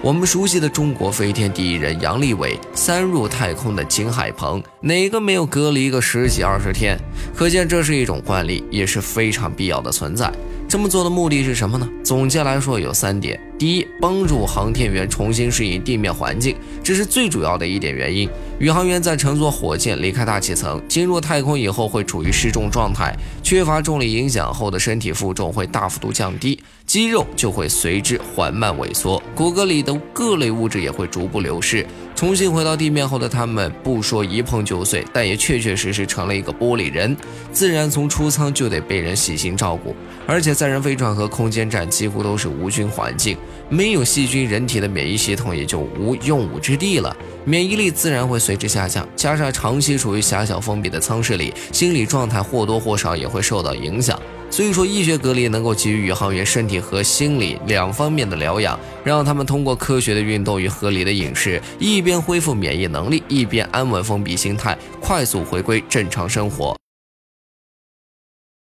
我们熟悉的中国飞天第一人杨利伟，三入太空的金海鹏，哪个没有隔离个十几二十天？可见这是一种惯例，也是非常必要的存在。这么做的目的是什么呢？总结来说有三点：第一，帮助航天员重新适应地面环境，这是最主要的一点原因。宇航员在乘坐火箭离开大气层，进入太空以后，会处于失重状态，缺乏重力影响后的身体负重会大幅度降低，肌肉就会随之缓慢萎缩，骨骼里的各类物质也会逐步流失。重新回到地面后的他们，不说一碰就碎，但也确确实实成了一个玻璃人，自然从出舱就得被人细心照顾。而且载人飞船和空间站几乎都是无菌环境，没有细菌，人体的免疫系统也就无用武之地了，免疫力自然会随之下降。加上长期处于狭小封闭的舱室里，心理状态或多或少也会受到影响。所以说，医学隔离能够给予宇航员身体和心理两方面的疗养，让他们通过科学的运动与合理的饮食，一边恢复免疫能力，一边安稳封闭心态，快速回归正常生活。